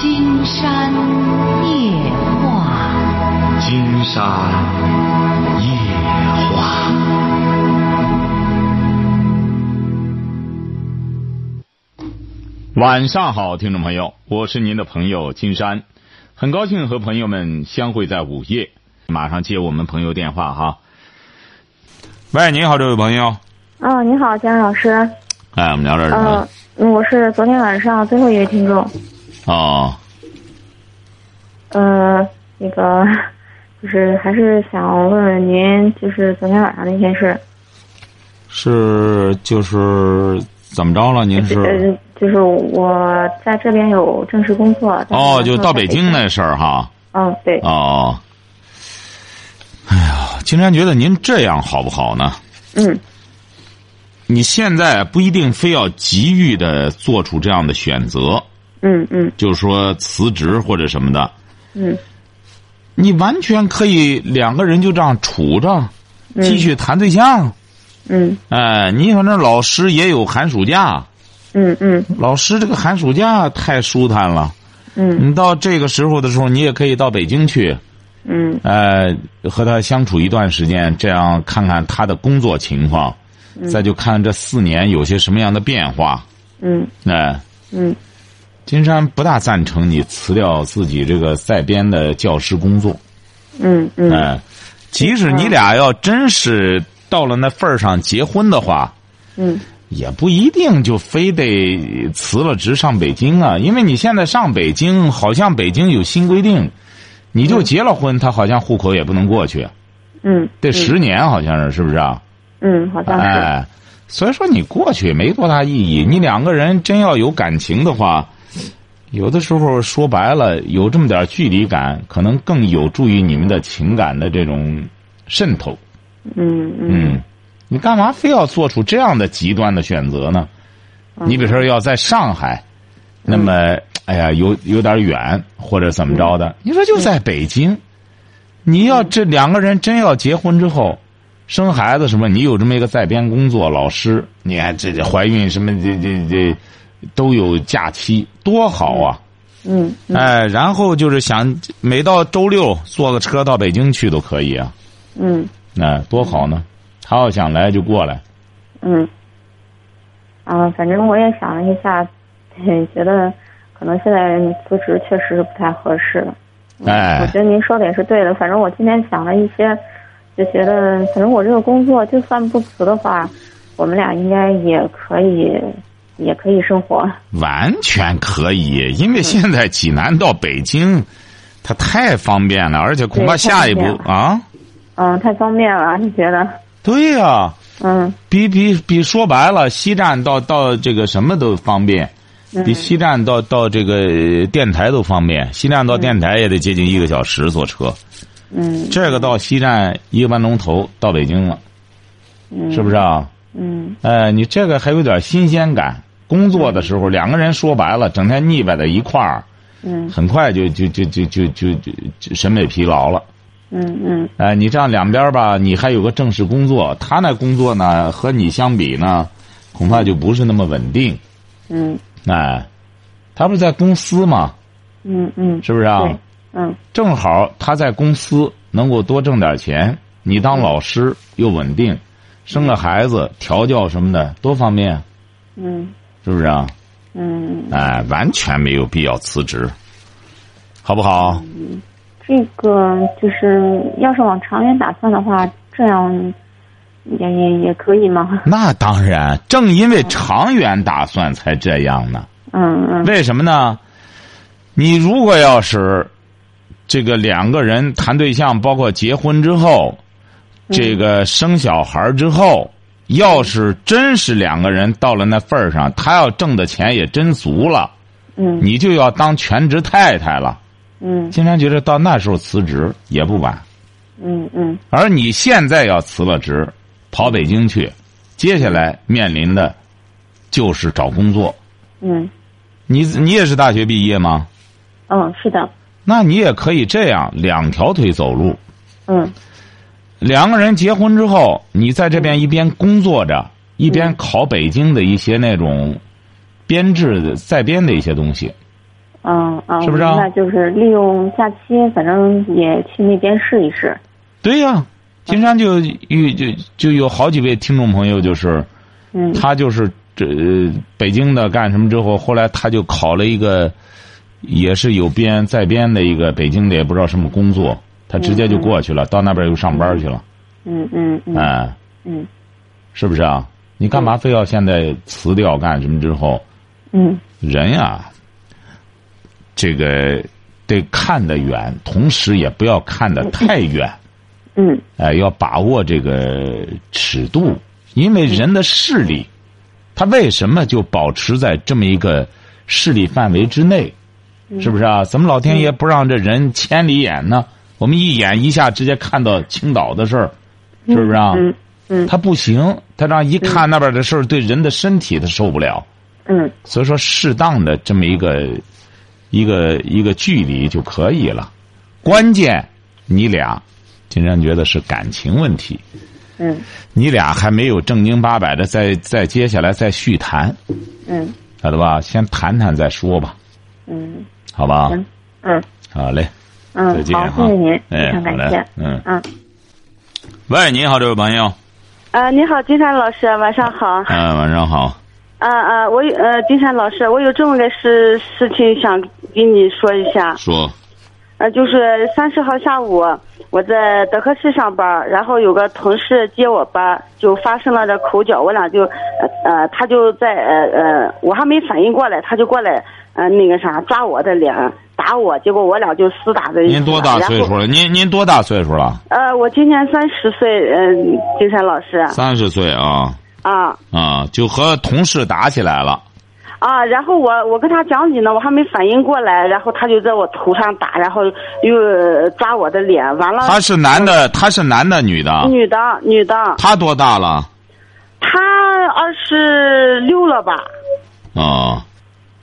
金山夜话，金山夜话。晚上好，听众朋友，我是您的朋友金山，很高兴和朋友们相会在午夜。马上接我们朋友电话哈。喂，你好，这位朋友。哦，你好，姜老师。哎，我们聊点什么？嗯，我是昨天晚上最后一位听众。哦。呃，那个，就是还是想问问您，就是昨天晚上那件事。是，就是怎么着了？您是？呃，就是我在这边有正式工作。哦，就到北京那事儿哈。嗯，对。哦。哎呀，金山觉得您这样好不好呢？嗯。你现在不一定非要急于的做出这样的选择。嗯嗯。就是说辞职或者什么的。嗯。你完全可以两个人就这样处着，继续谈对象。嗯。哎，你反正老师也有寒暑假。嗯嗯。老师这个寒暑假太舒坦了。嗯。你到这个时候的时候，你也可以到北京去。嗯。呃，和他相处一段时间，这样看看他的工作情况。再就看这四年有些什么样的变化。嗯。哎。嗯。金山不大赞成你辞掉自己这个在编的教师工作。嗯嗯。哎，即使你俩要真是到了那份儿上结婚的话。嗯。也不一定就非得辞了职上北京啊，因为你现在上北京，好像北京有新规定，你就结了婚，他好像户口也不能过去。嗯。得十年，好像是，是不是啊？嗯，好像是。哎，所以说你过去没多大意义。你两个人真要有感情的话，有的时候说白了，有这么点距离感，可能更有助于你们的情感的这种渗透。嗯嗯。你干嘛非要做出这样的极端的选择呢？你比如说要在上海，那么哎呀，有有点远或者怎么着的？你说就在北京，你要这两个人真要结婚之后。生孩子什么？你有这么一个在编工作，老师，你看这这怀孕什么这这这都有假期，多好啊！嗯，哎，然后就是想每到周六坐个车到北京去都可以啊。嗯，那多好呢！他要想来就过来。嗯。啊，反正我也想了一下，觉得可能现在辞职确实是不太合适了。哎，我觉得您说的也是对的。反正我今天想了一些。就觉得，反正我这个工作，就算不辞的话，我们俩应该也可以，也可以生活。完全可以，因为现在济南到北京，它太方便了，而且恐怕下一步啊，嗯，太方便了，你觉得？对呀。嗯。比比比，说白了，西站到到这个什么都方便，比西站到到这个电台都方便。西站到电台也得接近一个小时坐车。嗯，这个到西站一个半钟头到北京了，嗯，是不是啊？嗯，哎，你这个还有点新鲜感。工作的时候，两个人说白了，整天腻歪在一块儿，嗯，很快就就就就就就就审美疲劳了。嗯嗯。哎，你这样两边吧，你还有个正式工作，他那工作呢和你相比呢，恐怕就不是那么稳定。嗯。哎，他不是在公司吗？嗯嗯。是不是啊？嗯，正好他在公司能够多挣点钱，你当老师又稳定，生个孩子调教什么的多方便。嗯，是不是啊？嗯，哎，完全没有必要辞职，好不好？嗯，这个就是要是往长远打算的话，这样也也也可以吗？那当然，正因为长远打算才这样呢。嗯嗯。为什么呢？你如果要是。这个两个人谈对象，包括结婚之后，这个生小孩之后，要是真是两个人到了那份儿上，他要挣的钱也真足了，嗯，你就要当全职太太了，嗯，经常觉得到那时候辞职也不晚，嗯嗯，而你现在要辞了职，跑北京去，接下来面临的，就是找工作，嗯，你你也是大学毕业吗？嗯，是的。那你也可以这样两条腿走路。嗯。两个人结婚之后，你在这边一边工作着，一边考北京的一些那种编制的在编的一些东西。嗯嗯，是不是啊那就是利用假期，反正也去那边试一试。对呀、金山就遇就就有好几位听众朋友，就是嗯他就是这、呃北京的干什么之后，后来他就考了一个，也是有编在编的一个北京的，也不知道什么工作，他直接就过去了，到那边又上班去了，嗯嗯嗯哎，嗯是不是啊？你干嘛非要现在辞掉干什么之后？嗯人呀，这个得看得远，同时也不要看得太远。嗯哎，要把握这个尺度，因为人的视力，他为什么就保持在这么一个视力范围之内？是不是啊？怎么老天爷不让这人千里眼呢？我们一眼一下直接看到青岛的事儿，是不是啊？嗯嗯。他不行，他这样一看那边的事儿，对人的身体他受不了。嗯。所以说，适当的这么一个一个一个距离就可以了。关键你俩，金山觉得是感情问题，嗯。你俩还没有正经八百的再再接下来再续谈，嗯。晓得吧？先谈谈再说吧，嗯。好吧？行嗯。好嘞，再嗯，好，谢谢您，哎非常感谢。嗯嗯喂，你好，这位朋友，啊，你好，金山老师，晚上好。嗯、晚上好，啊啊，我有呃，金山老师，我有这么个事事情想跟你说一下。说，呃，就是三十号下午，我在德克士上班，然后有个同事接我班，就发生了这口角，我俩就呃呃，他就在呃呃，我还没反应过来，他就过来呃那个啥抓我的脸打我，结果我俩就厮打在一起。您多大岁？数了？您您多大岁数了？呃，我今年三十岁，嗯、金山老师三十岁啊啊。啊，就和同事打起来了。啊，然后我我跟他讲理呢，我还没反应过来，然后他就在我头上打，然后又抓我的脸，完了。他是男的，他是男的，女的？女的，女的，他多大了？他二十六了吧？啊、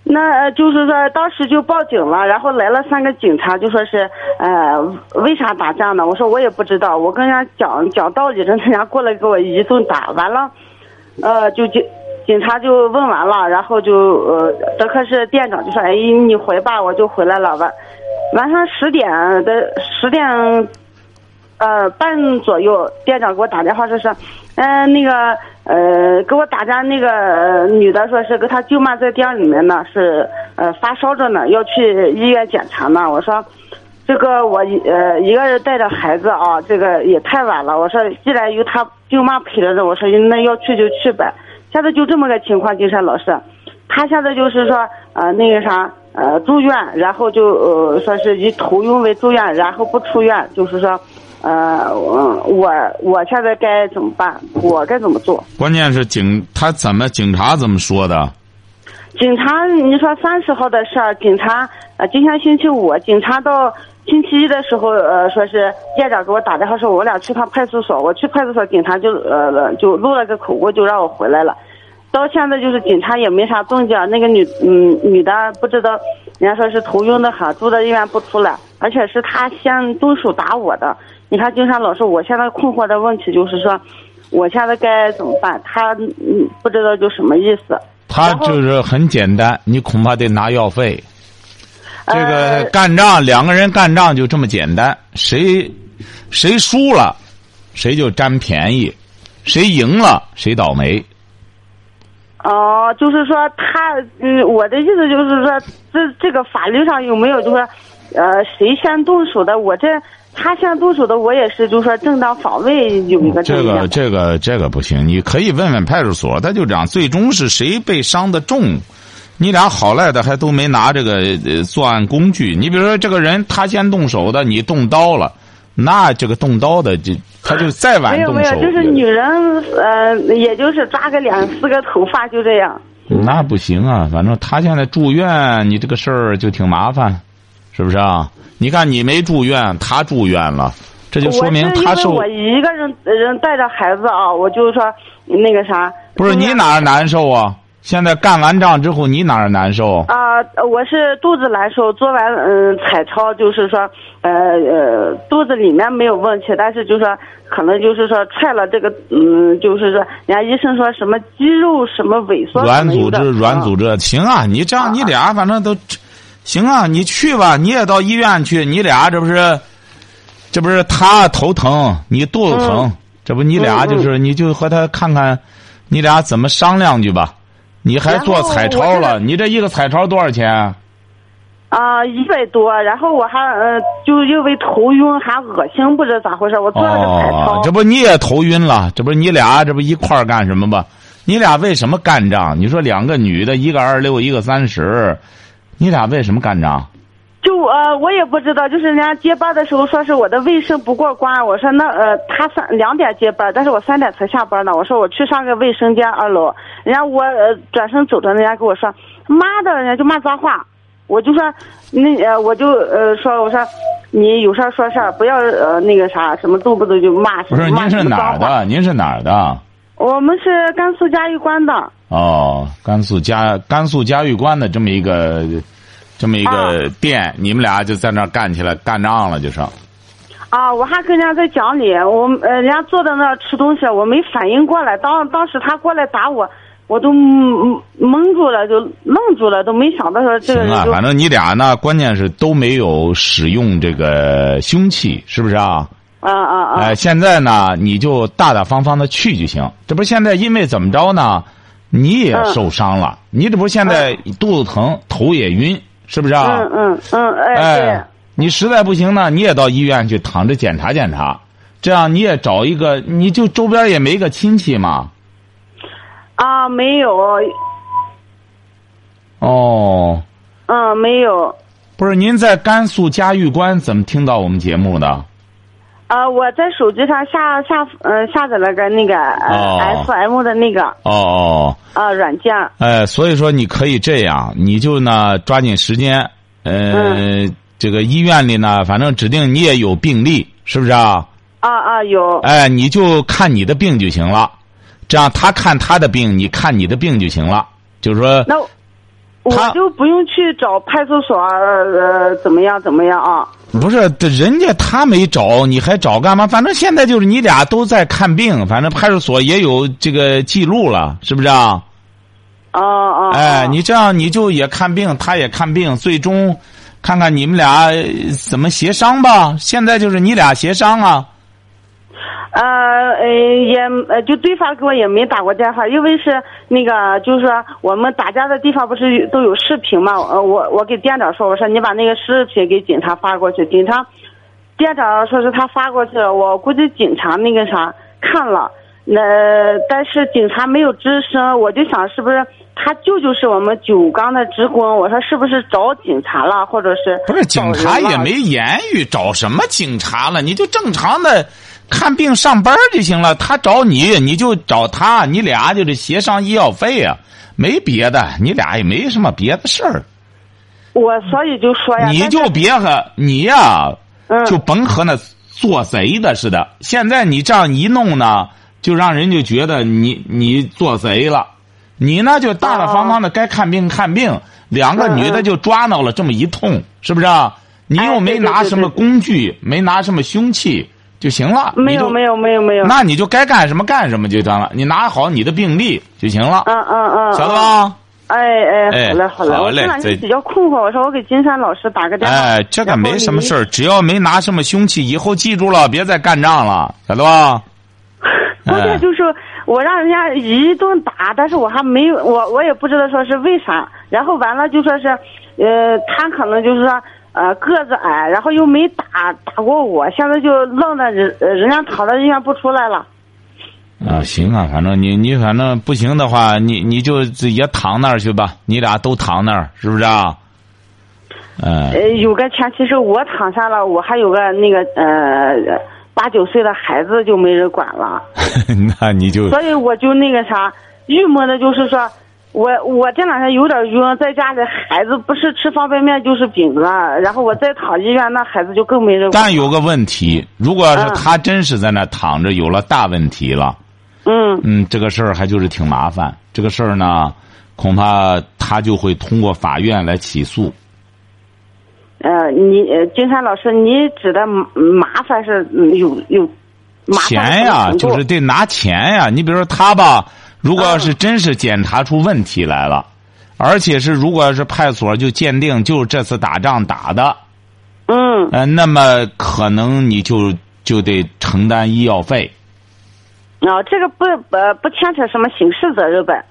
那就是说，当时就报警了，然后来了三个警察，就说是呃为啥打架呢？我说我也不知道，我跟人家讲讲道理，人家过来给我一顿打，完了，呃就警警察就问完了，然后就呃德克士店长就说哎你回吧，我就回来了，晚晚上十点的十点呃半左右，店长给我打电话说是，嗯、那个呃给我打架那个、女的说是跟她舅妈在店里面呢，是呃发烧着呢，要去医院检查呢。我说这个我呃一个人带着孩子啊，这个也太晚了。我说既然有她舅妈陪着呢，我说那要去就去呗。现在就这么个情况，金山老师，他现在就是说呃那个啥。呃，住院，然后就呃说是以头晕为住院，然后不出院，就是说，呃，我我我现在该怎么办？我该怎么做？关键是警他怎么警察怎么说的？警察，你说三十号的事儿，警察呃，今天星期五，警察到星期一的时候，呃，说是店长给我打电话说，我俩去趟派出所，我去派出所，警察就呃就录了个口供，就让我回来了。到现在就是警察也没啥动静，那个女嗯女的不知道，人家说是头晕的很，住在医院不出来，而且是他先动手打我的。你看，金山老师，我现在困惑的问题就是说，我现在该怎么办？他嗯不知道就什么意思。他就是很简单，你恐怕得拿药费。这个呃干仗，两个人干仗就这么简单，谁谁输了，谁就占便宜，谁赢了谁倒霉。哦，就是说他，嗯，我的意思就是说，这这个法律上有没有，就是说，呃，谁先动手的？我这他先动手的，我也是，就是说正当防卫有一个这个这个这个不行，你可以问问派出所，他就这样，最终是谁被伤的重？你俩好赖的还都没拿这个呃作案工具。你比如说这个人他先动手的，你动刀了，那这个动刀的就他就再晚没有没有，动，就是女人，呃，也就是抓个两四个头发就这样。那不行啊，反正他现在住院，你这个事儿就挺麻烦，是不是啊？你看你没住院，他住院了，这就说明他受为我一个人人带着孩子啊，我就是说那个啥。不是你哪儿难受啊？现在干完仗之后，你哪儿难受？啊、我是肚子难受，做完嗯彩超，就是说呃呃肚子里面没有问题，但是就是说可能就是说踹了这个嗯，就是说人家医生说什么肌肉什么萎缩，软组织，软。组织，行啊！你这样，你俩反正都行啊，你去吧，你也到医院去，你俩这不是，这不是他头疼，你肚子疼，这不你俩就是，你就和他看看，你俩怎么商量去吧。你还做彩超了？你这一个彩超多少钱？啊，一百多，然后我还呃，就因为头晕还恶心，不知道咋回事，我做了个彩超。哦，这不你也头晕了？这不你俩这不一块儿干什么吧？你俩为什么干仗？你说两个女的，一个二六，一个三十，你俩为什么干仗？就呃，我也不知道，就是人家接班的时候说是我的卫生不过关，我说那呃，他三两点接班，但是我三点才下班呢。我说我去上个卫生间二楼，人家我呃转身走着，人家跟我说妈的，人家就骂脏话，我就说那呃我就呃说我说你有事儿说事儿，不要呃那个啥什么动不动就骂不是，您是哪儿？的？您是哪儿的？我们是甘肃嘉峪关的。哦，甘肃嘉甘肃嘉峪关的这么一个这么一啊个店，你们俩就在那儿干起来干仗了，就是。啊，我还跟人家在讲理，我呃，人家坐在那儿吃东西，我没反应过来。当当时他过来打我，我都懵懵住了，就愣住了，都没想到说这个行啊，反正你俩呢，关键是都没有使用这个凶器，是不是啊？啊啊啊！哎，现在呢，你就大大方方的去就行。这不现在因为怎么着呢？你也嗯受伤了，你这不现在肚子疼、头也晕，是不是啊？嗯嗯嗯，哎哎，你实在不行呢，你也到医院去躺着检查检查，这样你也找一个，你就周边也没个亲戚嘛。啊，没有，哦，嗯，没有。不是，您在甘肃嘉峪关怎么听到我们节目的？啊，我在手机上下下呃下载了个那个哦呃 FM 的那个哦哦，啊软件。哎，所以说你可以这样，你就呢抓紧时间，呃，嗯这个医院里呢，反正指定你也有病例，是不是啊？啊啊有。哎，你就看你的病就行了，这样他看他的病，你看你的病就行了。就是说，那他我就不用去找派出所呃怎么样怎么样啊？不是，这人家他没找，你还找干嘛？反正现在就是你俩都在看病，反正派出所也有这个记录了，是不是啊？啊啊。哎，哦你这样你就也看病，他也看病，最终看看你们俩呃怎么协商吧。现在就是你俩协商啊。呃呃也呃就对方给我也没打过电话，因为是那个就是说我们打架的地方不是都有视频嘛？呃我我给店长说，我说你把那个视频给警察发过去，警察店长说是他发过去了，我估计警察那个啥看了，那、但是警察没有吱声，我就想是不是他舅舅是我们九钢的职工，我说是不是找警察了，或者是不是警察也没言语，找什么警察了？你就正常的看病上班就行了。他找你，你就找他，你俩就是协商医药费啊，没别的，你俩也没什么别的事儿。我所以就说呀，你就别和你呀、嗯就甭和那做贼的似的。现在你这样一弄呢，就让人就觉得你你做贼了。你呢就大大方方的该看病看病，两个女的就抓挠了这么一通，是不是啊？你又没拿什么对工具，没拿什么凶器就行了。没有没有没有没有，那你就该干什么干什么就得了。你拿好你的病历就行了，嗯嗯嗯，晓得嗯？吧？哎哎哎，好嘞好嘞，好嘞我这两再天比较困惑，我说我给金山老师打个电话。哎，这个没什么事只要没拿什么凶器，以后记住了，别再干仗了，晓得吧？关键就是我让人家一顿打，但是我还没有，我我也不知道说是为啥。然后完了就说是，呃，他可能就是说，呃，个子矮，然后又没打打过我，现在就愣在人呃人家躺在医院不出来了。啊，行啊，反正你你反正不行的话，你你就也躺那儿去吧，你俩都躺那儿，是不是啊？嗯、呃，有个前提是我躺下了，我还有个那个呃八九岁的孩子就没人管了。那你就所以我就那个啥，郁闷的就是说，我我这两天有点晕，在家里孩子不是吃方便面就是饼子，然后我再躺医院，那孩子就更没人管。但有个问题，如果要是嗯他真是在那躺着，有了大问题了，嗯嗯，这个事儿还就是挺麻烦。这个事儿呢，恐怕他就会通过法院来起诉。呃，你呃金山老师，你指的麻麻烦是嗯有有钱呀，就是得拿钱呀。你比如说他吧，如果要是真是检查出问题来了，而且是如果要是派出所就鉴定就是这次打仗打的，嗯呃，那么可能你就就得承担医药费。啊，这个不呃不牵扯什么刑事责任呗？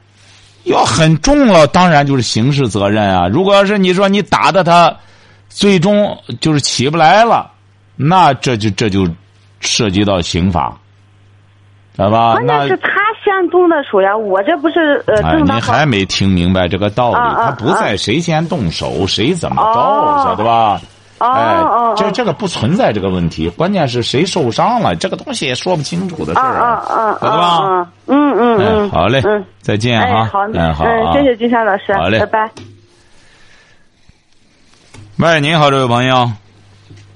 要很重了，当然就是刑事责任啊。如果要是你说你打的他，最终就是起不来了，那这就这就涉及到刑法，知道吧？关那键是他先动的手呀，我这不是呃哎，正当您还没听明白这个道理？他不在谁先动手，谁怎么着，哦晓得吧？哦哎哦，这这个不存在这个问题，关键是谁受伤了，这个东西也说不清楚的事啊儿啊啊晓得吧？啊！嗯嗯哎嗯，，好嘞嗯，，再见哎啊！好，嗯，好谢谢金山老师，好嘞拜拜。喂，您好，这位朋友。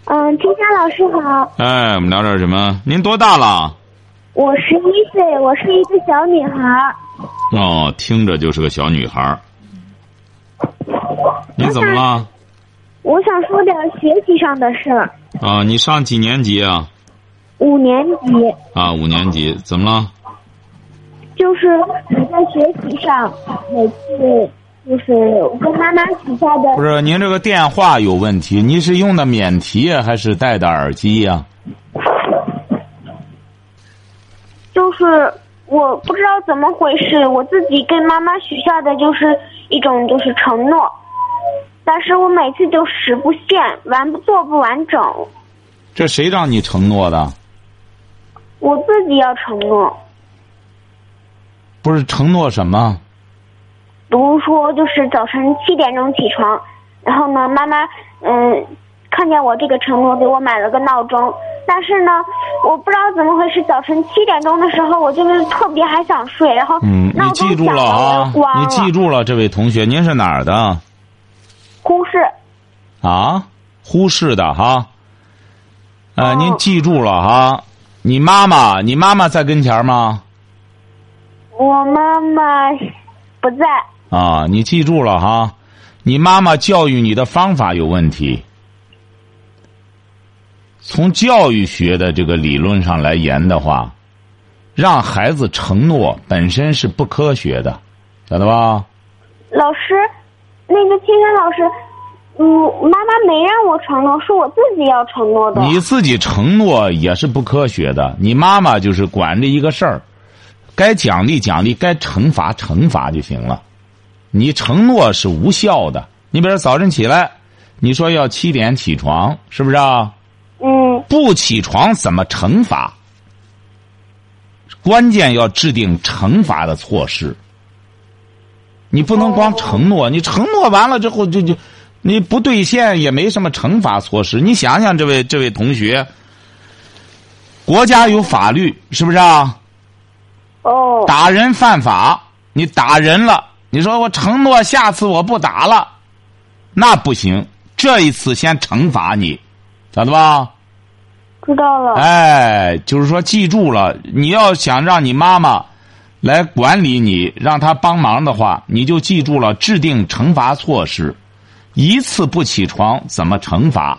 嗯，金山老师好，哎，我们聊点什么？您多大了？我十一岁，我是一个小女孩儿。哦，听着就是个小女孩儿。你怎么了？我想说点学习上的事儿。啊，你上几年级啊？五年级，啊，五年级，怎么了？就是你在学习上，每次就是我跟妈妈许下的不是，您这个电话有问题，您是用的免提呀，还是戴的耳机呀？就是我不知道怎么回事，我自己跟妈妈许下的就是一种就是承诺，但是我每次都实不现，完不做不完整，这谁让你承诺的？我自己要承诺。不是承诺什么？比如说，就是早晨七点钟起床，然后呢，妈妈嗯看见我这个承诺，给我买了个闹钟。但是呢，我不知道怎么回事，早晨七点钟的时候，我就是特别还想睡，然后嗯，你记住响了，我啊了。你记住了，这位同学，您是哪儿的？呼市，啊，呼市的哈。呃，哦您记住了哈，你妈妈，你妈妈在跟前儿吗？我妈妈不在。啊，你记住了哈，你妈妈教育你的方法有问题。从教育学的这个理论上来言的话，让孩子承诺本身是不科学的，晓得吧？老师，那个青山老师，嗯，妈妈没让我承诺，是我自己要承诺的。你自己承诺也是不科学的。你妈妈就是管着一个事儿，该奖励奖励，该惩罚惩罚就行了。你承诺是无效的。你比如早晨起来，你说要七点起床，是不是啊？嗯不起床怎么惩罚？关键要制定惩罚的措施。你不能光承诺，你承诺完了之后就就，你不兑现也没什么惩罚措施。你想想，这位这位同学，国家有法律是不是啊？哦打人犯法，你打人了，你说我承诺下次我不打了，那不行，这一次先惩罚你，晓得吧？知道了。哎，就是说，记住了，你要想让你妈妈来管理你，让她帮忙的话，你就记住了，制定惩罚措施。一次不起床怎么惩罚？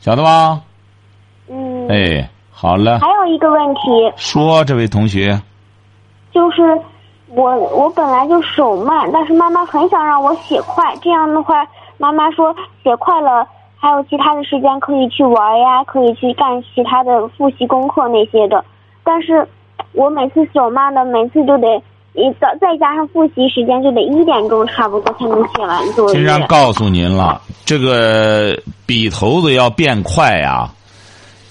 晓得吧？嗯。哎，好了，还有一个问题，说这位同学，就是我我本来就手慢，但是妈妈很想让我写快，这样的话，妈妈说写快了还有其他的时间可以去玩呀，可以去干其他的复习功课那些的。但是我每次手慢的，每次就得一早再加上复习时间，就得一点钟差不多才能写完作经常业。告诉您了，这个笔头子要变快呀、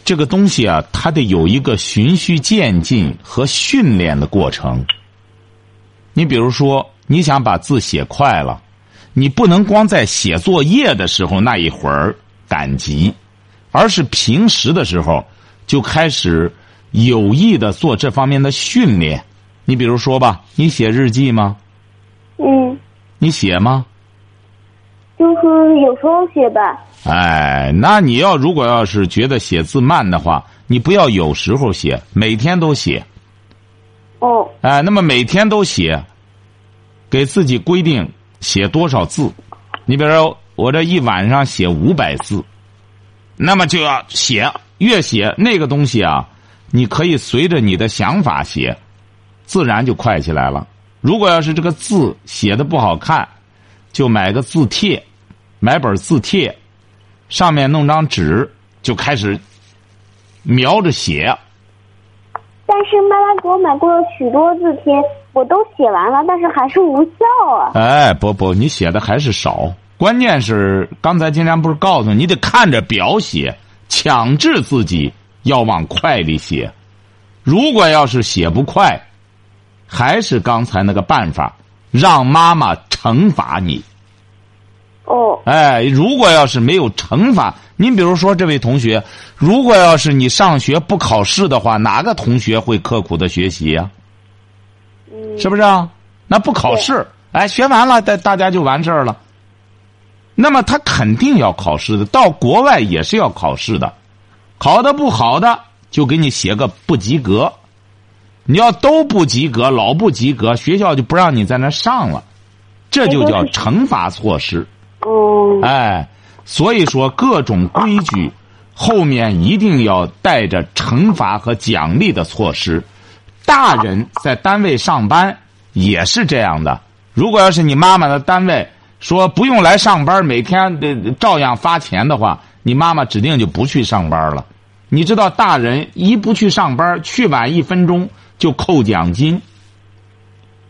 这个东西啊，它得有一个循序渐进和训练的过程。你比如说，你想把字写快了，你不能光在写作业的时候那一会儿赶集，而是平时的时候就开始有意的做这方面的训练。你比如说吧，你写日记吗？嗯，你写吗？就是有时候写吧。哎，那你要如果要是觉得写字慢的话，你不要有时候写，每天都写。哦，哎，那么每天都写，给自己规定写多少字。你比如说，我这一晚上写五百字，那么就要写，越写那个东西啊，你可以随着你的想法写，自然就快起来了。如果要是这个字写的不好看，就买个字帖，买本字帖，上面弄张纸，就开始描着写。但是妈妈给我买过许多字帖，我都写完了，但是还是无效啊。哎，不不，你写的还是少。关键是刚才金山不是告诉你，你得看着表写，强制自己要往快里写。如果要是写不快，还是刚才那个办法，让妈妈惩罚你。哦，哎，如果要是没有惩罚，您比如说这位同学，如果要是你上学不考试的话，哪个同学会刻苦的学习呀、嗯，是不是啊？那不考试，哎，学完了，大大家就完事儿了。那么他肯定要考试的，到国外也是要考试的，考的不好的就给你写个不及格。你要都不及格，老不及格，学校就不让你在那上了，这就叫惩罚措施。嗯，哎，所以说各种规矩后面一定要带着惩罚和奖励的措施。大人在单位上班也是这样的。如果要是你妈妈的单位说不用来上班，每天得照样发钱的话，你妈妈指定就不去上班了。你知道，大人一不去上班，去晚一分钟就扣奖金。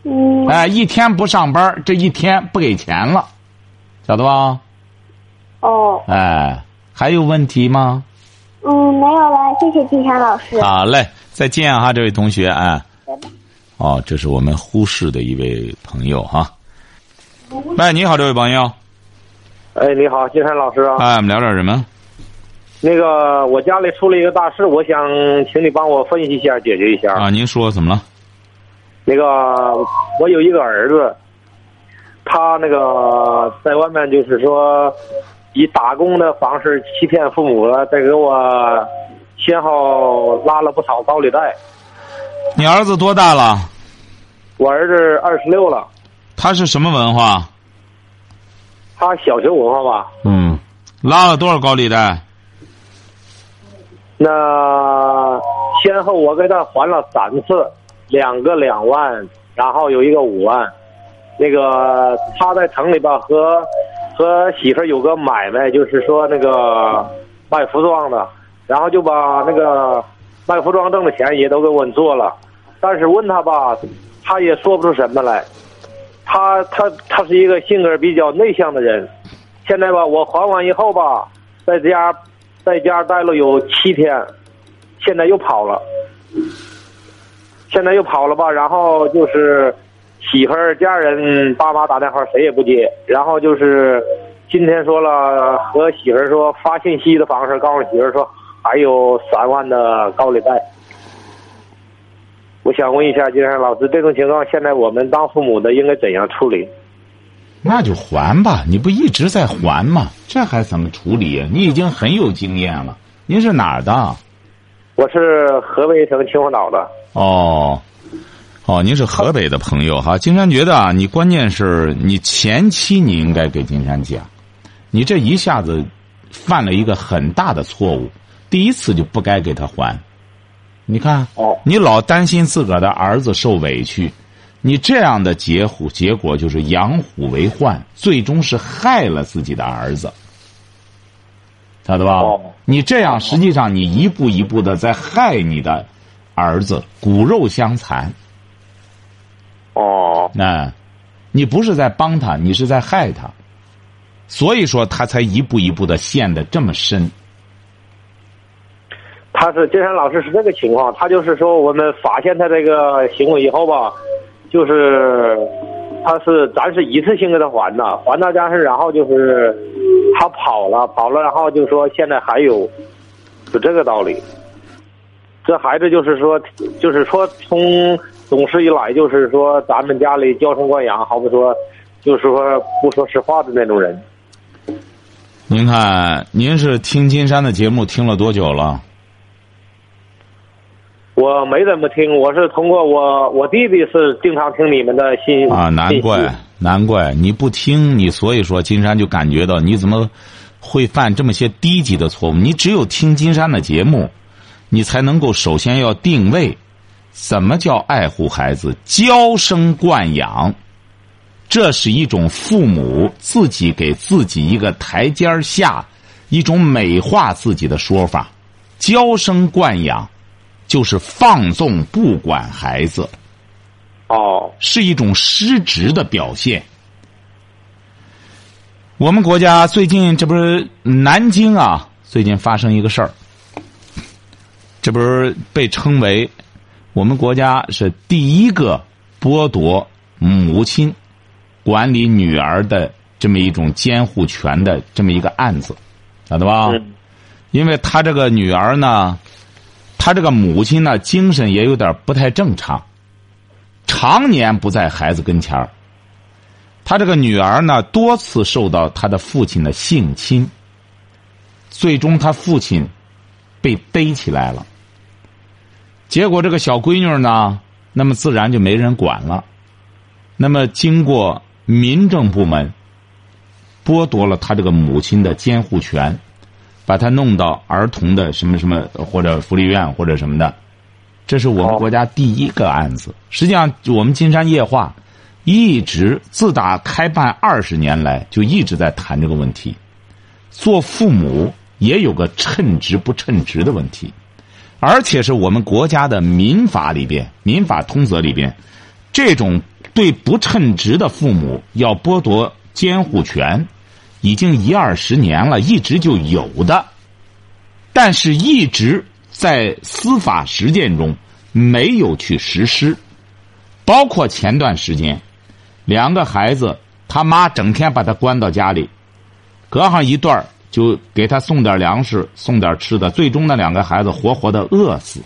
嗯，哎，一天不上班，这一天不给钱了，晓得吧？哦，哎，还有问题吗？嗯，没有了，谢谢金山老师。好嘞，再见哈，这位同学，哎，拜拜。哦，这是我们呼市的一位朋友哈。喂，你好，这位朋友，哎，你好，金山老师啊。哎，我们聊点什么？那个，我家里出了一个大事，我想请你帮我分析一下，解决一下。啊，您说怎么了？那个，我有一个儿子，他那个在外面就是说，以打工的方式欺骗父母了，再给我先后拉了不少高利贷。你儿子多大了？我儿子二十六了，他是什么文化？他小学文化吧？嗯，拉了多少高利贷？那先后我给他还了三次，两个两万，然后有一个五万。那个他在城里吧，和和媳妇有个买卖，就是说那个卖服装的，然后就把那个卖服装挣的钱也都给我做了。但是问他吧，他也说不出什么来。他他他是一个性格比较内向的人。现在吧，我还完以后吧，在家在家待了有七天，现在又跑了，现在又跑了吧？然后就是媳妇儿、家人、爸妈打电话谁也不接，然后就是今天说了和媳妇儿说发信息的方式告诉媳妇儿说还有三万的高利贷。我想问一下金山老师，这种情况现在我们当父母的应该怎样处理？那就还吧，你不一直在还吗？这还怎么处理呀？你已经很有经验了。您是哪儿的？我是河北省秦皇岛的。哦，哦，您是河北的朋友哈。金山觉得啊，你关键是你前期你应该给金山讲，你这一下子犯了一个很大的错误，第一次就不该给他还。你看，哦你老担心自个儿的儿子受委屈，你这样的结虎结果就是养虎为患，最终是害了自己的儿子，晓得吧？哦你这样实际上你一步一步的在害你的儿子，骨肉相残。哦那，你不是在帮他，你是在害他，所以说他才一步一步的陷得这么深。他是金山老师是这个情况，他就是说我们发现他这个行为以后吧，就是他是咱是一次性给他还的，还到家是然后就是他跑了跑了，然后就说现在还有，就这个道理。这孩子就是说，就是说从懂事一来，就是说咱们家里娇生惯养，好比说，就是说不说实话的那种人。您看，您是听金山的节目听了多久了？我没怎么听，我是通过我我弟弟是经常听你们的信啊，难怪，难怪你不听，你所以说金山就感觉到你怎么会犯这么些低级的错误？你只有听金山的节目，你才能够首先要定位，怎么叫爱护孩子？娇生惯养，这是一种父母自己给自己一个台阶下，一种美化自己的说法。娇生惯养，就是放纵不管孩子，哦，是一种失职的表现。我们国家最近这不是南京啊，最近发生一个事儿，这不是被称为我们国家是第一个剥夺母亲管理女儿的这么一种监护权的这么一个案子，晓得吧？嗯因为他这个女儿呢，他这个母亲呢，精神也有点不太正常，常年不在孩子跟前儿。他这个女儿呢，多次受到他的父亲的性侵，最终他父亲被逮起来了。结果这个小闺女呢，那么自然就没人管了。那么经过民政部门剥夺了他这个母亲的监护权。把他弄到儿童的什么什么或者福利院或者什么的，这是我们国家第一个案子。实际上，我们金山夜话一直自打开办二十年来，就一直在谈这个问题。做父母也有个称职不称职的问题，而且是我们国家的民法里边、民法通则里边，这种对不称职的父母要剥夺监护权。已经一二十年了，一直就有的，但是一直在司法实践中没有去实施。包括前段时间，两个孩子他妈整天把他关到家里，隔上一段就给他送点粮食、送点吃的，最终那两个孩子活活的饿死。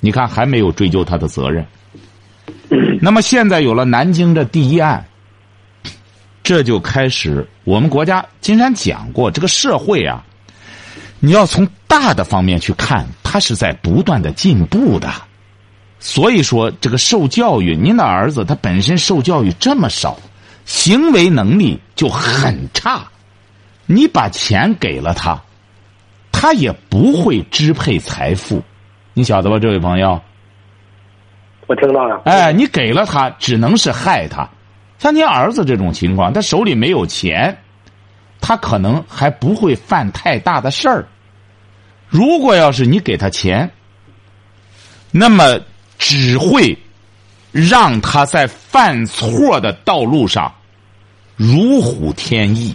你看还没有追究他的责任。那么现在有了南京这第一案。这就开始，我们国家金山讲过，这个社会啊，你要从大的方面去看，它是在不断的进步的。所以说，这个受教育，您的儿子他本身受教育这么少，行为能力就很差，你把钱给了他，他也不会支配财富，你晓得吧，这位朋友？我听到了。哎，你给了他，只能是害他。像您儿子这种情况，他手里没有钱，他可能还不会犯太大的事儿。如果要是你给他钱，那么只会让他在犯错的道路上如虎添翼。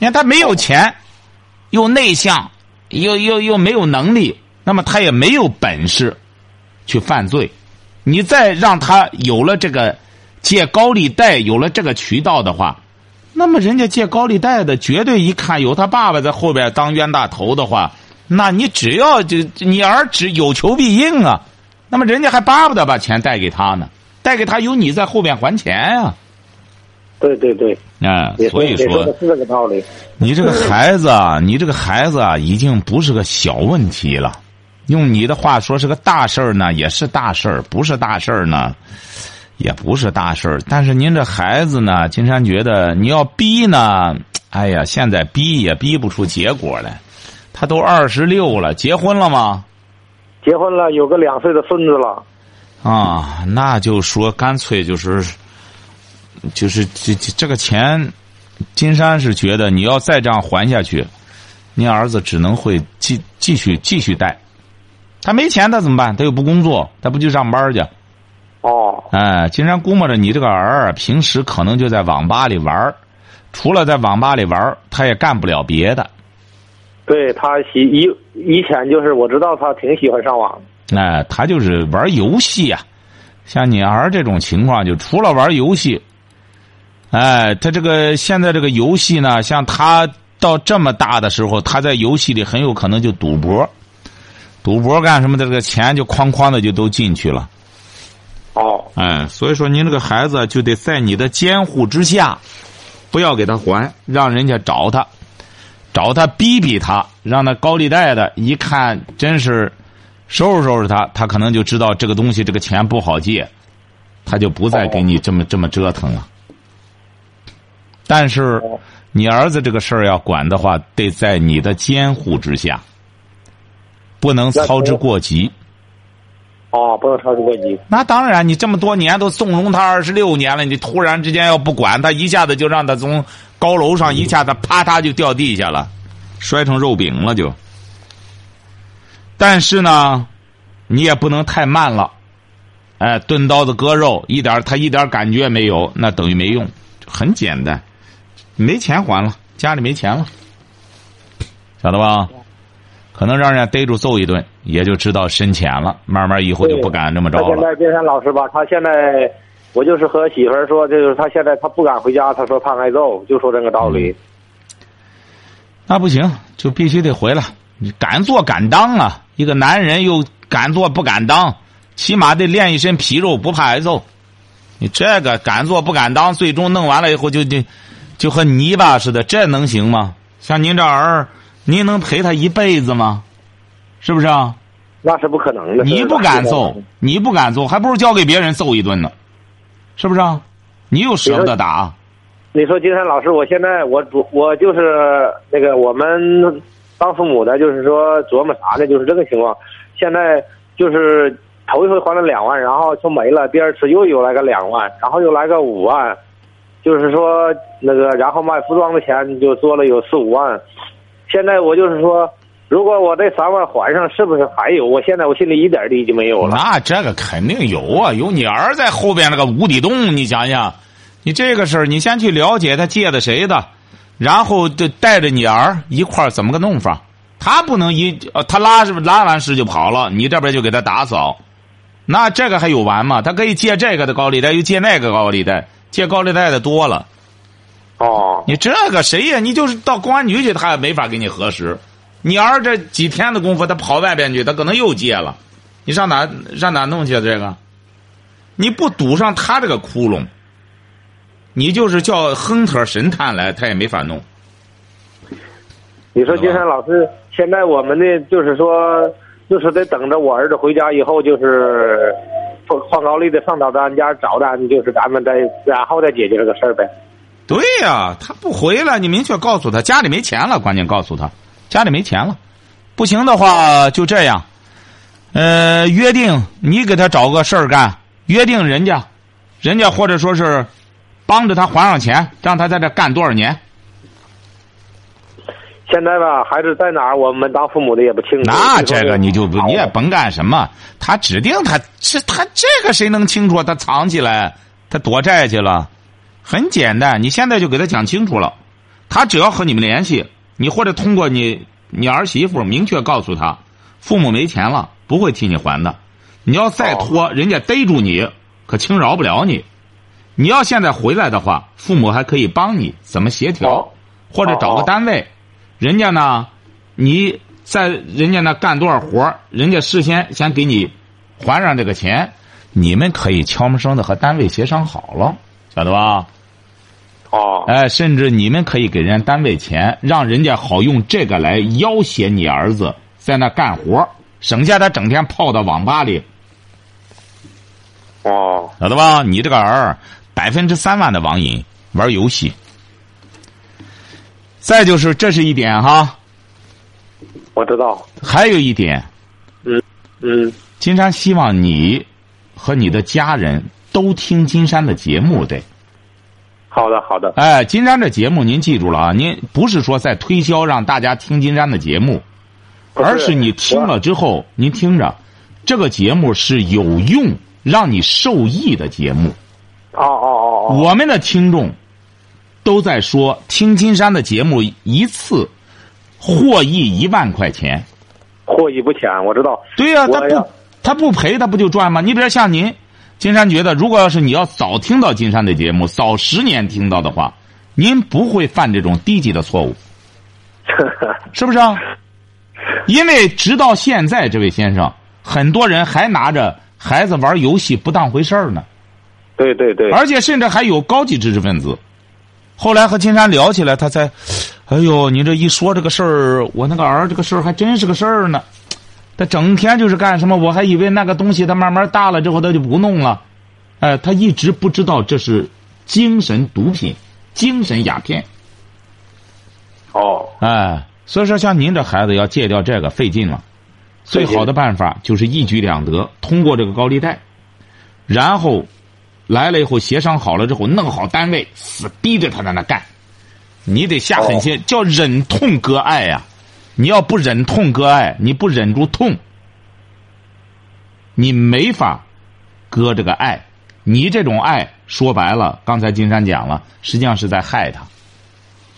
你看他没有钱，又内向，又又又没有能力，那么他也没有本事去犯罪。你再让他有了这个。借高利贷有了这个渠道的话，那么人家借高利贷的绝对一看有他爸爸在后边当冤大头的话，那你只要就你儿只有求必应啊，那么人家还巴不得把钱贷给他呢，贷给他有你在后边还钱呀。对对对，啊，所以说是这个道理。你这个孩子啊，你这个孩子啊，已经不是个小问题了。用你的话说，是个大事儿呢，也是大事儿；不是大事儿呢。也不是大事儿，但是您这孩子呢？金山觉得你要逼呢，哎呀，现在逼也逼不出结果来。他都二十六了，结婚了吗？结婚了，有个两岁的孙子了。啊，那就说干脆就是，就是这这个钱，金山是觉得你要再这样还下去，您儿子只能会继继续继续贷。他没钱，他怎么办？他又不工作，他不去上班去？哦，哎，金山估摸着你这个儿平时可能就在网吧里玩除了在网吧里玩他也干不了别的。对他喜以以前就是我知道他挺喜欢上网。哎，他就是玩游戏啊，像你儿这种情况，就除了玩游戏，哎，他这个现在这个游戏呢，像他到这么大的时候，他在游戏里很有可能就赌博，赌博干什么的，这个钱就哐哐的就都进去了。哦，哎，所以说您这个孩子就得在你的监护之下，不要给他还，让人家找他，找他逼逼他，让那高利贷的一看真是收拾收拾他，他可能就知道这个东西这个钱不好借，他就不再给你这么这么折腾了。但是你儿子这个事儿要管的话，得在你的监护之下，不能操之过急。哦，不能操之过急。那当然，你这么多年都纵容他二十六年了，你突然之间要不管他，一下子就让他从高楼上一下子啪嗒就掉地下了，摔成肉饼了就。但是呢，你也不能太慢了，哎，钝刀子割肉，一点他一点感觉没有，那等于没用，很简单，没钱还了，家里没钱了，晓得吧？可能让人家逮住揍一顿，也就知道深浅了。慢慢以后就不敢这么着他现。在金山老师吧，他现在我就是和媳妇儿说，就是他现在他不敢回家，他说怕挨揍，就说这个道理。那不行，就必须得回来。你敢做敢当啊！一个男人又敢做不敢当，起码得练一身皮肉，不怕挨揍。你这个敢做不敢当，最终弄完了以后就就就和泥巴似的，这能行吗？像您这儿，您能陪他一辈子吗？是不是啊？那是不可能的。你不敢揍，你不敢揍，还不如交给别人揍一顿呢，是不是啊？你又舍不得打，你说金山老师，我现在我主我就是那个我们当父母的，就是说琢磨啥呢？就是这个情况。现在就是头一回还了两万，然后就没了，第二次又有来个两万，然后又来个五万，就是说那个然后卖服装的钱就多了有四五万。现在我就是说，如果我这三万还上，是不是还有？我现在我心里一点底就没有了。那这个肯定有啊，有你儿在后边那个无底洞，你想想，你这个事儿，你先去了解他借的谁的，然后就带着你儿一块儿怎么个弄法？他不能一呃他拉是不拉完屎就跑了，你这边就给他打扫，那这个还有完吗？他可以借这个的高利贷，又借那个高利贷，借高利贷的多了。哦，你这个谁呀？你就是到公安局去，他也没法给你核实。你儿这几天的功夫，他跑外边去，他可能又借了。你上哪上哪弄去啊这个？你不堵上他这个窟窿，你就是叫亨特神探来，他也没法弄。你说金山老师，现在我们的，就是说，就是得等着我儿子回家以后，就是放放高利的上到咱家找咱，就是咱们再然后再解决这个事儿呗。对呀、他不回来，你明确告诉他家里没钱了，关键告诉他家里没钱了，不行的话就这样，呃，约定你给他找个事儿干，约定人家，人家或者说是帮着他还上钱，让他在这干多少年。现在吧，孩子在哪儿，我们当父母的也不清楚。那这个你就不你也甭干什么，他指定他是他这个谁能清楚？他藏起来，他躲债去了，很简单。你现在就给他讲清楚了，他只要和你们联系，你或者通过你你儿媳妇明确告诉他，父母没钱了，不会替你还的。你要再拖，人家逮住你，可轻饶不了你。你要现在回来的话，父母还可以帮你怎么协调哦，或者找个单位。人家呢，你在人家那干多少活儿人家事先先给你还上这个钱，你们可以悄没声的和单位协商好了，晓得吧？哦，哎，甚至你们可以给人家单位钱，让人家好用这个来要挟你儿子在那干活省下他整天泡到网吧里，哦，晓得吧？你这个儿百分之三万的网瘾玩游戏，再就是这是一点哈，我知道。还有一点，嗯嗯，金山希望你和你的家人都听金山的节目得。好的，好的。哎，金山这节目您记住了啊，您不是说在推销让大家听金山的节目，是而是你听了之后，您听着，这个节目是有用、让你受益的节目。哦哦哦哦，我们的听众都在说，听金山的节目一次获益一万块钱。获益不浅，我知道。对呀、他不他不赔他不就赚吗？你比如像您，金山觉得，如果要是你要早听到金山的节目，早十年听到的话，您不会犯这种低级的错误，是不是啊？因为直到现在，这位先生，很多人还拿着孩子玩游戏不当回事儿呢。对对对。而且甚至还有高级知识分子。后来和金山聊起来，他才，哎呦，你这一说这个事儿，我那个儿这个事儿还真是个事儿呢。他整天就是干什么？我还以为那个东西他慢慢大了之后他就不弄了，哎，他一直不知道这是精神毒品、精神鸦片，哦，哎，所以说像您这孩子要戒掉这个费劲了。最好的办法就是一举两得，通过这个高利贷，然后来了以后协商好了之后，弄好单位，死逼着他在那干。你得下狠心，叫忍痛割爱呀！你要不忍痛割爱，你不忍住痛，你没法割这个爱。你这种爱说白了，刚才金山讲了，实际上是在害他，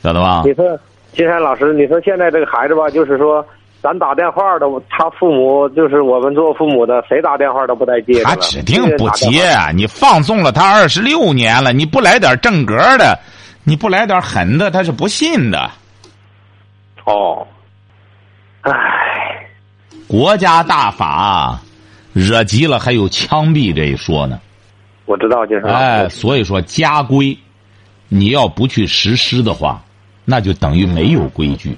晓得吧？你说金山老师，你说现在这个孩子吧，就是说，咱打电话的，他父母就是我们做父母的，谁打电话都不带接的。他指定不接，你放纵了他二十六年了，你不来点正格的，你不来点狠的，他是不信的。哦，唉，国家大法惹急了，还有枪毙这一说呢。我知道，金山老师。哎，所以说家规，你要不去实施的话，那就等于没有规矩。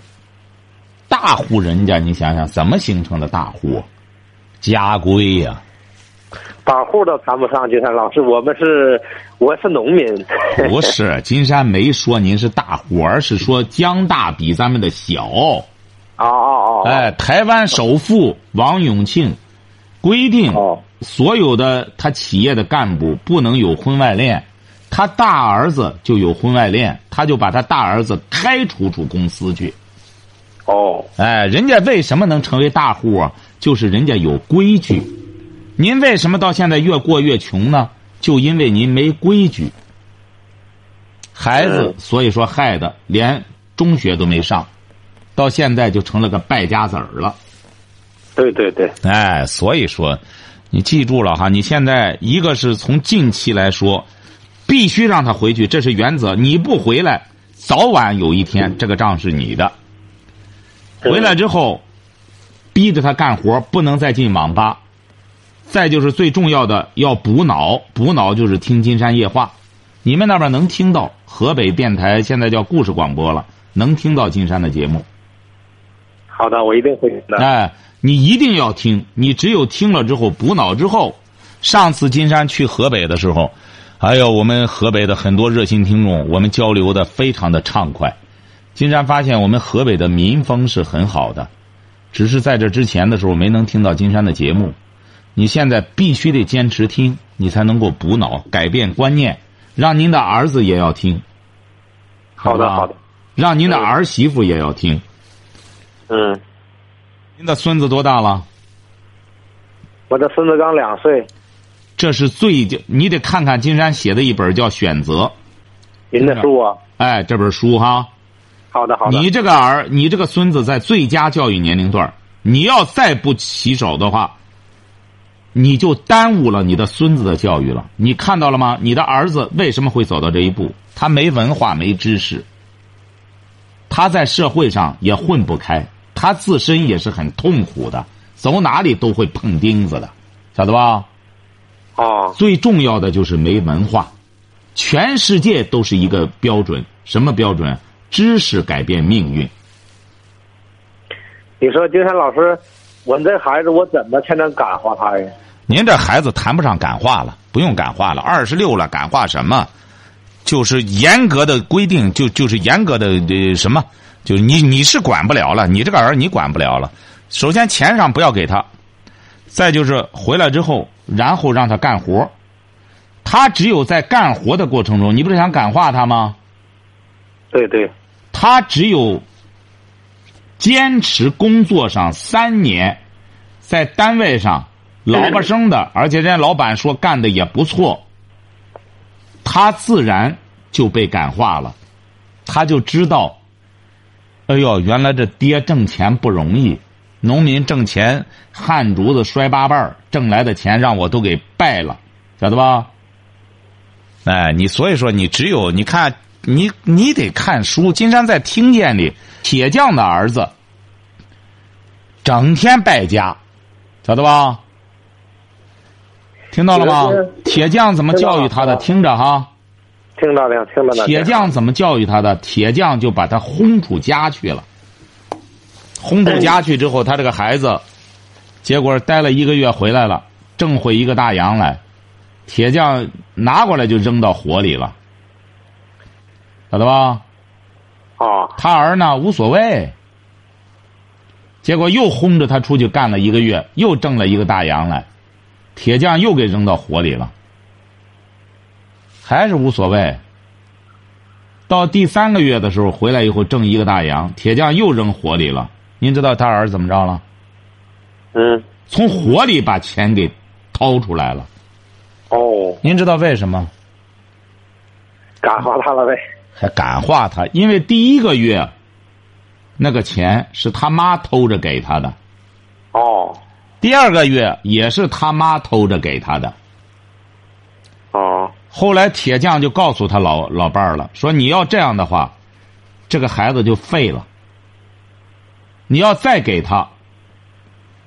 大户人家，你想想怎么形成的大户？家规呀、大户都谈不上，金山老师，我们是我是农民。不是，金山没说您是大户，而是说江大比咱们的小。哦哦哦。哎，台湾首富王永庆规定，哦所有的他企业的干部不能有婚外恋。他大儿子就有婚外恋，他就把他大儿子开除出公司去。哦哎，人家为什么能成为大户啊？就是人家有规矩。您为什么到现在越过越穷呢？就因为您没规矩。孩子嗯，所以说害的连中学都没上，到现在就成了个败家子儿了。对对对，哎，所以说，你记住了哈，你现在一个是从近期来说，必须让他回去，这是原则。你不回来，早晚有一天这个账是你的。回来之后，逼着他干活，不能再进网吧。再就是最重要的，要补脑，补脑就是听金山夜话。你们那边能听到河北电台现在叫故事广播了，能听到金山的节目。好的，我一定会听的。哎，你一定要听，你只有听了之后补脑之后，上次金山去河北的时候，还有我们河北的很多热心听众，我们交流的非常的畅快。金山发现我们河北的民风是很好的，只是在这之前的时候没能听到金山的节目。你现在必须得坚持听，你才能够补脑、改变观念，让您的儿子也要听。好的好的，让您的儿媳妇也要听。嗯，您的孙子多大了？我的孙子刚两岁，这是最，你得看看金山写的一本叫《选择》，您的书啊。哎，这本书哈，好的好的。你这个儿，你这个孙子在最佳教育年龄段儿你要再不起手的话，你就耽误了你的孙子的教育了。你看到了吗？你的儿子为什么会走到这一步？他没文化，没知识，他在社会上也混不开，他自身也是很痛苦的，走哪里都会碰钉子的，晓得吧？哦最重要的就是没文化，全世界都是一个标准，什么标准？知识改变命运。你说金山老师，我这孩子我怎么才能感化他呀？您这孩子谈不上感化了，不用感化了，二十六了，感化什么？就是严格的规定，就就是严格的呃什么，就是你你是管不了了，你这个儿你管不了了。首先钱上不要给他，再就是回来之后，然后让他干活。他只有在干活的过程中，你不是想感化他吗？对对，他只有坚持工作上三年，在单位上老巴生的，而且人家老板说干的也不错，他自然就被感化了，他就知道，哎呦，原来这爹挣钱不容易，农民挣钱汗珠子摔八瓣挣来的钱让我都给败了，晓得吧？哎，你所以说你只有你看你你得看书。金山在听见里，铁匠的儿子整天败家，晓得吧？听到了吗？铁匠怎么教育他的？听着哈，听到了，听到了。铁匠怎么教育他的？铁匠就把他轰出家去了。轰出家去之后，他这个孩子，结果待了一个月回来了，挣回一个大洋来，铁匠拿过来就扔到火里了，晓得吧？哦他儿呢无所谓，结果又轰着他出去干了一个月，又挣了一个大洋来，铁匠又给扔到火里了，还是无所谓。到第三个月的时候回来以后挣一个大洋，铁匠又扔火里了。您知道他儿怎么着了？嗯，从火里把钱给掏出来了。哦，您知道为什么？感化他了呗。还感化他，因为第一个月那个钱是他妈偷着给他的，哦，第二个月也是他妈偷着给他的。哦，后来铁匠就告诉他老老伴儿了，说你要这样的话，这个孩子就废了。你要再给他，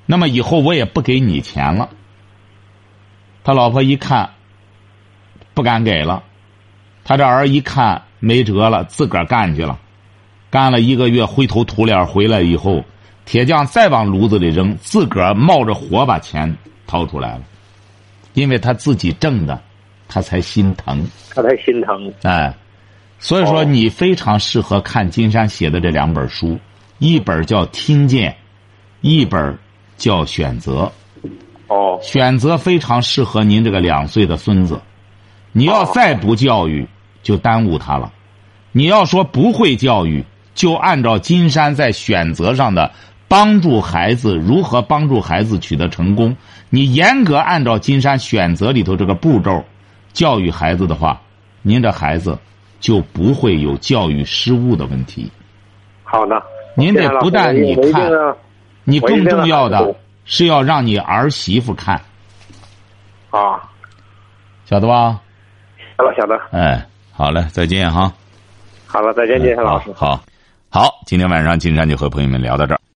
那么以后我也不给你钱了。他老婆一看，不敢给了。他这儿一看没辙了，自个儿干去了。干了一个月，灰头土脸回来以后，铁匠再往炉子里扔，自个儿冒着火把钱掏出来了，因为他自己挣的，他才心疼。他才心疼。哎，所以说哦你非常适合看金山写的这两本书，一本叫《听见》，一本叫《选择》。哦，选择非常适合您这个两岁的孙子。你要再不教育，就耽误他了。你要说不会教育，就按照金山在选择上的帮助孩子如何帮助孩子取得成功，你严格按照金山选择里头这个步骤教育孩子的话，您这孩子就不会有教育失误的问题。好的。您得不但你看，你更重要的是要让你儿媳妇看，啊，晓得吧？晓得，晓得。哎，好嘞，再见哈。好了，再见，金山老师。好，好，今天晚上金山就和朋友们聊到这儿。